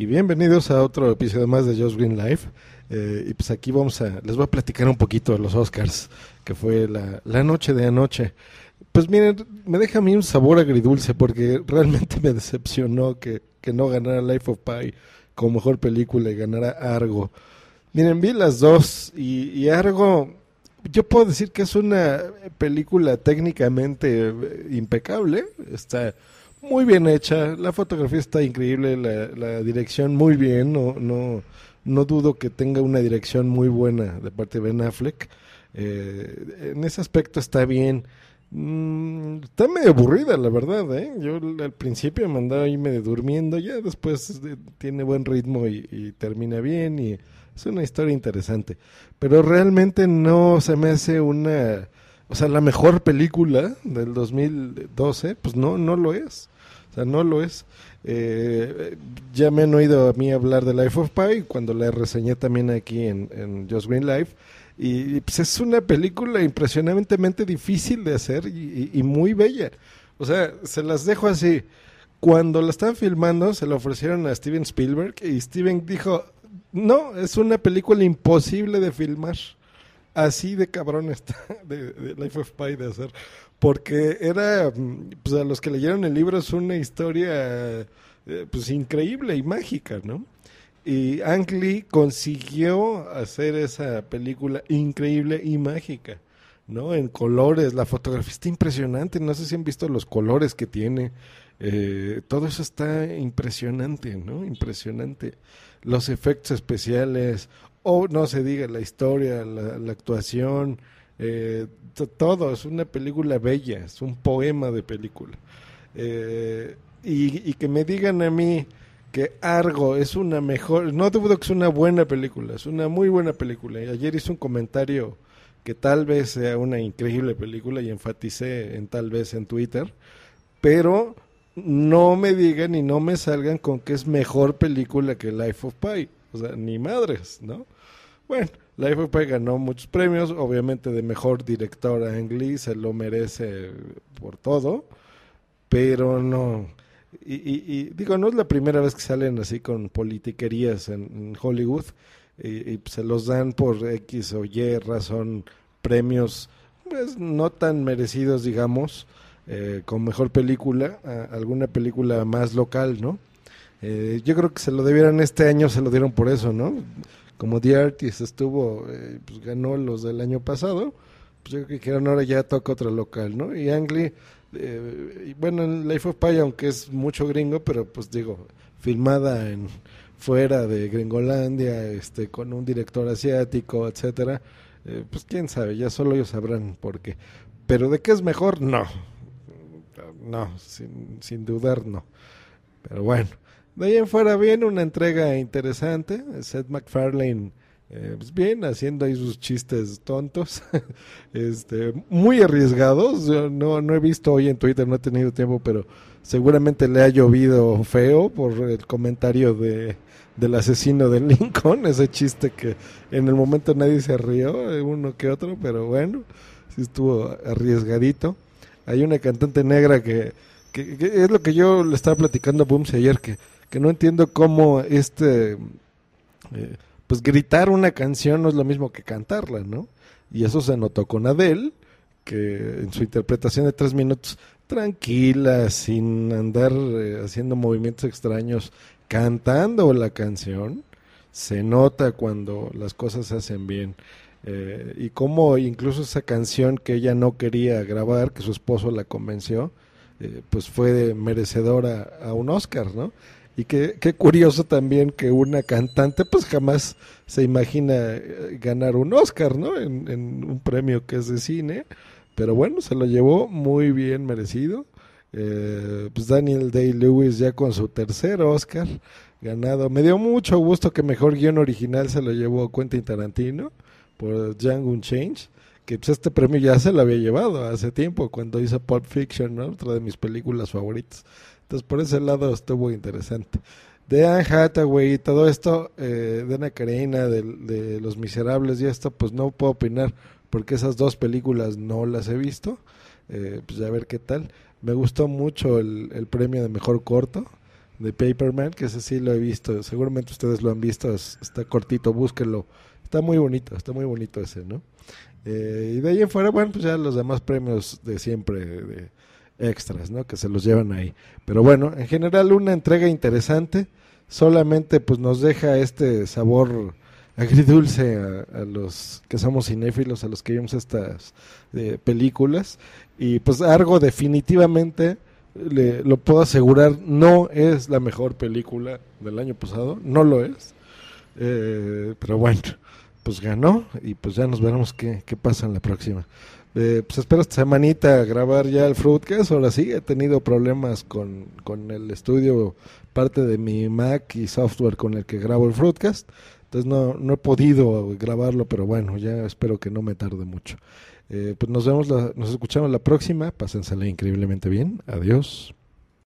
y bienvenidos a otro episodio más de Just Green Life. Eh, y pues aquí vamos a, les voy a platicar un poquito de los Oscars, que fue la, noche de anoche. Pues miren, me deja a mí un sabor agridulce porque realmente me decepcionó que, que no ganara Life of Pi como mejor película y ganara Argo. Miren, vi las dos y, y Argo, yo puedo decir que es una película técnicamente eh, impecable, está muy bien hecha, la fotografía está increíble, la, dirección muy bien, no, no, no dudo que tenga una dirección muy buena de parte de Ben Affleck. Eh, en ese aspecto está bien. Mm, está medio aburrida, la verdad, ¿eh? Yo al principio me andaba ahí medio durmiendo, ya después eh, tiene buen ritmo y, y, termina bien y es una historia interesante. Pero realmente no se me hace una... O sea, la mejor película del 2012, pues no, no lo es. O sea, no lo es. Eh, ya me han oído a mí hablar de Life of Pi cuando la reseñé también aquí en, en Just Green Life. Y, pues es una película impresionantemente difícil de hacer y, muy bella. O sea, se las dejo así. Cuando la estaban filmando, se la ofrecieron a Steven Spielberg y Steven dijo, no, es una película imposible de filmar. Así de cabrón está de, Life of Pi de hacer porque era, pues a los que leyeron el libro es una historia eh, pues increíble y mágica, ¿no? Y Ang Lee consiguió hacer esa película increíble y mágica, ¿no? En colores, la fotografía está impresionante, no sé si han visto los colores que tiene, eh, todo eso está impresionante, ¿no? Impresionante. Los efectos especiales, o no se diga la historia, la, actuación, eh, todo, es una película bella, es un poema de película. Eh, y, que me digan a mí que Argo es una mejor, no dudo que es una buena película, es una muy buena película. Ayer hice un comentario que tal vez sea una increíble película y enfaticé en tal vez en Twitter, pero no me digan y no me salgan con que es mejor película que Life of Pi, o sea, ni madres, ¿no? Bueno, of Pi ganó muchos premios, obviamente de mejor director a Ang Lee, se lo merece por todo, pero no. Y, y, digo, no es la primera vez que salen así con politiquerías en, en Hollywood y, se los dan por X o Y razón premios pues no tan merecidos, digamos, eh, con mejor película, alguna película más local, ¿no? Eh, yo creo que se lo debieran este año, se lo dieron por eso, ¿no? como The Artist estuvo, eh, pues ganó los del año pasado, pues yo creo que ahora ya toca otro local, ¿no? Y Angli, eh, y bueno, en Life of Pi, aunque es mucho gringo, pero pues digo, filmada en fuera de Gringolandia, este, con un director asiático, etcétera, eh, pues quién sabe, ya solo ellos sabrán por qué. Pero de qué es mejor, no, no, sin, sin dudar, no. Pero bueno. De ahí en fuera viene una entrega interesante. Seth MacFarlane, eh, pues bien, haciendo ahí sus chistes tontos, este, muy arriesgados. No, no he visto hoy en Twitter, no he tenido tiempo, pero seguramente le ha llovido feo por el comentario de del asesino de Lincoln, ese chiste que en el momento nadie se rió, eh, uno que otro, pero bueno, sí estuvo arriesgadito. Hay una cantante negra que, que, que es lo que yo le estaba platicando a Booms ayer, que que no entiendo cómo este, eh, pues gritar una canción no es lo mismo que cantarla, ¿no? Y eso se notó con Adele, que en su interpretación de tres minutos, tranquila, sin andar eh, haciendo movimientos extraños, cantando la canción, se nota cuando las cosas se hacen bien. Eh, y cómo incluso esa canción que ella no quería grabar, que su esposo la convenció, pues fue merecedora a un Oscar, ¿no? Y qué, qué, curioso también que una cantante pues jamás se imagina eh, ganar un Oscar, ¿no? En, en un premio que es de cine. Pero bueno, se lo llevó muy bien merecido. Eh, pues Daniel Day-Lewis ya con su tercer Oscar ganado. Me dio mucho gusto que mejor guion original se lo llevó Quentin Tarantino por Django Unchained. Que pues este premio ya se lo había llevado hace tiempo cuando hizo Pulp Fiction, ¿no? Otra de mis películas favoritas. Entonces, por ese lado estuvo interesante. De Anne Hathaway y todo esto, eh, de Ana Karenina, de, Los Miserables y esto, pues no puedo opinar porque esas dos películas no las he visto. Eh, pues a ver qué tal. Me gustó mucho el, el, premio de mejor corto de Paperman, que ese sí lo he visto, seguramente ustedes lo han visto, está cortito, búsquenlo, está muy bonito, está muy bonito ese, ¿no? Eh, y de ahí en fuera, bueno, pues ya los demás premios de siempre, de extras, ¿no? Que se los llevan ahí. Pero bueno, en general una entrega interesante, solamente pues nos deja este sabor agridulce a, los que somos cinéfilos, a los que vimos estas eh, películas. Y pues Argo definitivamente, le, lo puedo asegurar, no es la mejor película del año pasado, no lo es. Eh, pero bueno, pues ganó y pues ya nos veremos qué, qué pasa en la próxima. Eh, pues espero esta semanita grabar ya el Fruitcast. Ahora sí, he tenido problemas con, con el estudio, parte de mi Mac y software con el que grabo el Fruitcast. Entonces no, no he podido grabarlo, pero bueno, ya espero que no me tarde mucho. Eh, pues nos vemos, nos escuchamos la próxima. Pásensela increíblemente bien. Adiós.